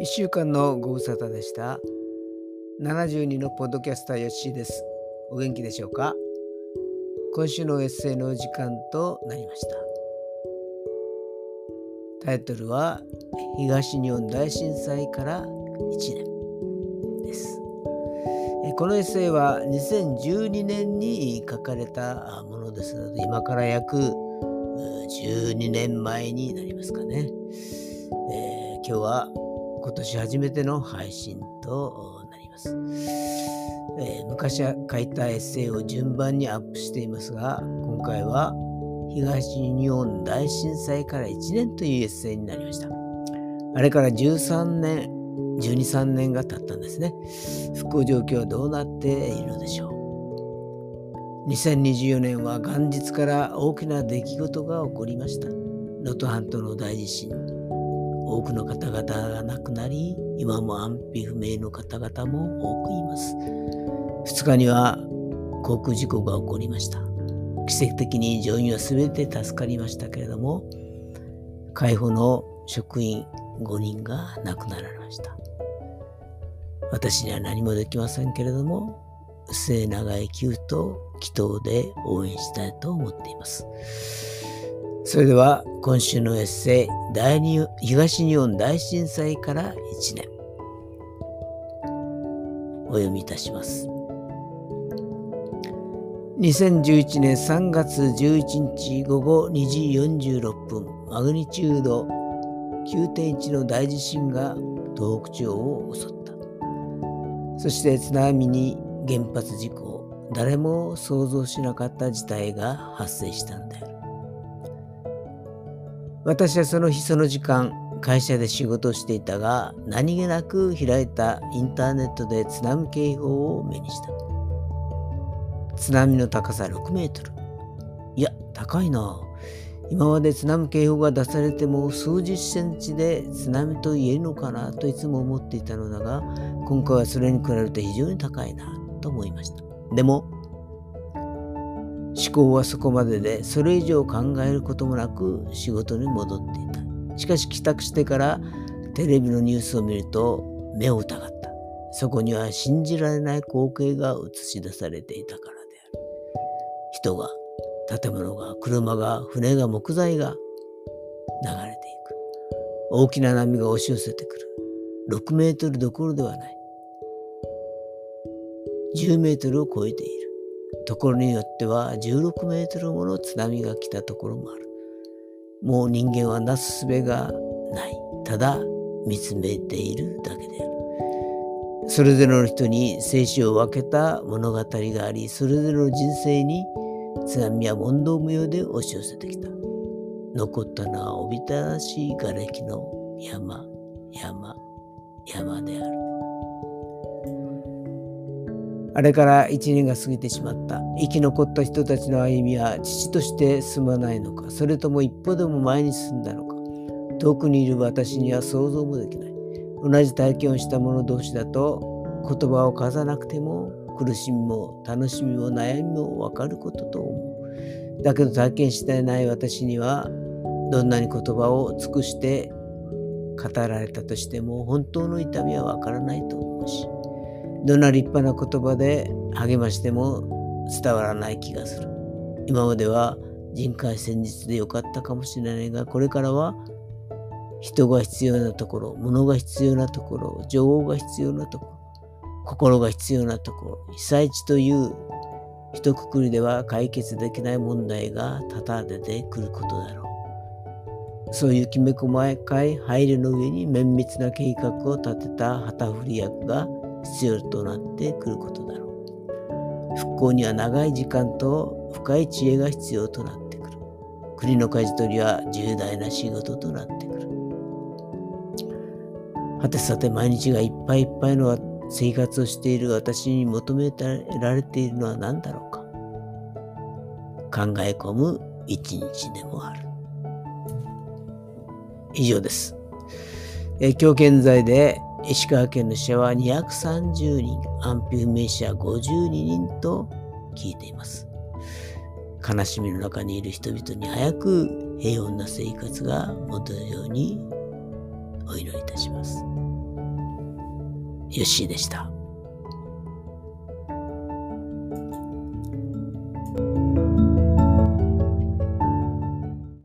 1週間のご無沙汰でした。72のポッドキャスターよっしーです。お元気でしょうか？今週のエッセイの時間となりました。タイトルは東日本大震災から1年です。このエッセイは2012年に書かれたものですので今から約12年前になりますかね。えー、今日は今年初めての配信となります。えー、昔は書いたエッセイを順番にアップしていますが、今回は東日本大震災から1年というエッセイになりました。あれから13年、12、3年が経ったんですね。復興状況はどうなっているのでしょう。2024年は元日から大きな出来事が起こりました。能登半島の大地震、多くの方々が亡くなり、今も安否不明の方々も多くいます。2日には航空事故が起こりました。奇跡的に乗員は全て助かりましたけれども、海保の職員5人が亡くなられました。私には何もできませんけれども、末永い救と祈祷で応援したいと思っています。それでは今週のエッセイ第二東日本大震災から1年。お読みいたします。2011年3月11日午後2時46分マグニチュード9.1の大地震が東北地方を襲った。そして津波に原発事故誰も想像しなかった事態が発生したんだよ。私はその日その時間会社で仕事をしていたが何気なく開いたインターネットで津波警報を目にした。津波の高さ6メートル。いや高いな。今まで津波警報が出されても数十センチで津波と言えるのかなといつも思っていたのだが今回はそれに比べると非常に高いなと思いました。でも思考はそこまででそれ以上考えることもなく仕事に戻っていた。しかし帰宅してからテレビのニュースを見ると目を疑った。そこには信じられない光景が映し出されていたからである。人が建物が車が船が木材が流れていく。大きな波が押し寄せてくる。6メートルどころではない。10メートルを超えている。ところによっては16メートルもの津波が来たところもある。もう人間はなすすべがない。ただ見つめているだけである。それぞれの人に生死を分けた物語があり、それぞれの人生に津波は問答無用で押し寄せてきた。残ったのはおびただしい瓦礫の山、山、山である。あれから一年が過ぎてしまった。生き残った人たちの歩みは父として進まないのか、それとも一歩でも前に進んだのか。遠くにいる私には想像もできない。同じ体験をした者同士だと言葉を交さなくても苦しみも楽しみも悩みも分かることと思う。だけど体験してない私にはどんなに言葉を尽くして語られたとしても本当の痛みは分からないと思うし。どんな立派な言葉で励ましても伝わらない気がする。今までは人海戦術でよかったかもしれないが、これからは人が必要なところ、物が必要なところ、情報が必要なところ、心が必要なところ、被災地という一括りでは解決できない問題が多々出てくることだろう。そういうきめ細かい配慮の上に綿密な計画を立てた旗振り役が必要となってくることだろう。復興には長い時間と深い知恵が必要となってくる。国の舵取りは重大な仕事となってくる。はてさて毎日がいっぱいいっぱいの生活をしている私に求められているのは何だろうか。考え込む一日でもある。以上です。え今日現在で石川県の死者は230人、安否不明者52人と聞いています。悲しみの中にいる人々に早く平穏な生活が戻るようにお祈りいたします。ヨッシーでした。